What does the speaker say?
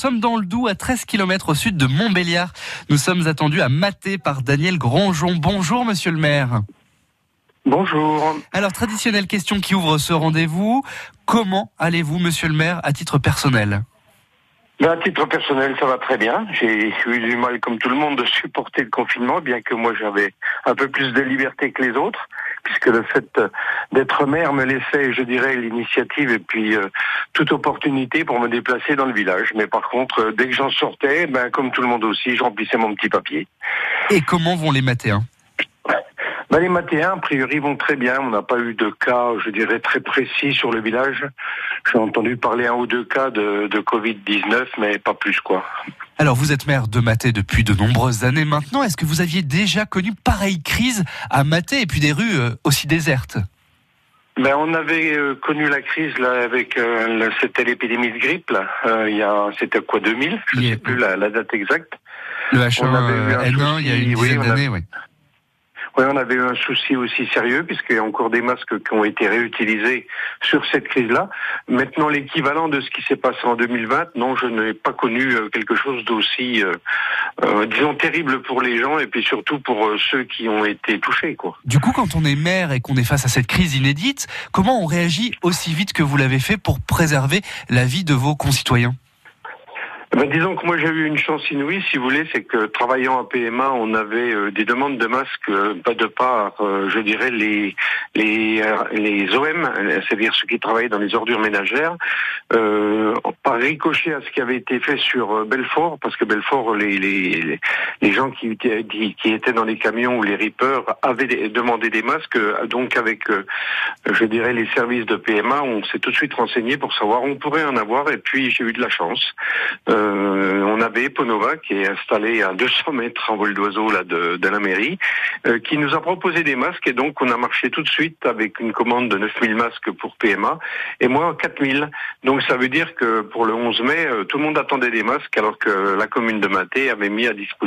Nous sommes dans le Doubs, à 13 km au sud de Montbéliard. Nous sommes attendus à Maté par Daniel Grandjon. Bonjour, monsieur le maire. Bonjour. Alors, traditionnelle question qui ouvre ce rendez-vous. Comment allez-vous, monsieur le maire, à titre personnel? Ben, à titre personnel, ça va très bien. J'ai eu du mal, comme tout le monde, de supporter le confinement, bien que moi j'avais un peu plus de liberté que les autres, puisque le fait d'être maire me laissait, je dirais, l'initiative et puis euh, toute opportunité pour me déplacer dans le village. Mais par contre, euh, dès que j'en sortais, ben, comme tout le monde aussi, je remplissais mon petit papier. Et comment vont les matéens ben, les matéens, a priori, vont très bien. On n'a pas eu de cas, je dirais, très précis sur le village. J'ai entendu parler un ou deux cas de, de Covid-19, mais pas plus, quoi. Alors, vous êtes maire de Maté depuis de nombreuses années maintenant. Est-ce que vous aviez déjà connu pareille crise à Maté et puis des rues euh, aussi désertes? Ben, on avait euh, connu la crise là avec euh, c'était l'épidémie de grippe là. Euh, il y a c'était quoi 2000 Je y sais plus la, la date exacte. Le On avait eu un H1N1, il y a une oui, dizaine d'années, oui. Oui, on avait eu un souci aussi sérieux puisqu'il y a encore des masques qui ont été réutilisés sur cette crise-là. Maintenant, l'équivalent de ce qui s'est passé en 2020, non, je n'ai pas connu euh, quelque chose d'aussi, euh, euh, disons, terrible pour les gens et puis surtout pour ceux qui ont été touchés. Du coup, quand on est maire et qu'on est face à cette crise inédite, comment on réagit aussi vite que vous l'avez fait pour préserver la vie de vos concitoyens? Ben, disons que moi j'ai eu une chance inouïe, si vous voulez, c'est que travaillant à PMA, on avait euh, des demandes de masques, euh, de part, euh, je dirais les les les OM, c'est-à-dire ceux qui travaillaient dans les ordures ménagères, par ricochet à ce qui avait été fait sur Belfort, parce que Belfort, les les les- gens qui étaient qui étaient dans les camions ou les rippers avaient demandé des masques, donc avec je dirais les services de PMA, on s'est tout de suite renseigné pour savoir on pourrait en avoir, et puis j'ai eu de la chance. Euh, on avait Eponova qui est installé à 200 mètres en vol d'oiseau de la mairie, euh, qui nous a proposé des masques et donc on a marché tout de suite avec une commande de 9000 masques pour PMA et moi 4000. Donc ça veut dire que pour le 11 mai, euh, tout le monde attendait des masques alors que la commune de Maté avait mis à disposition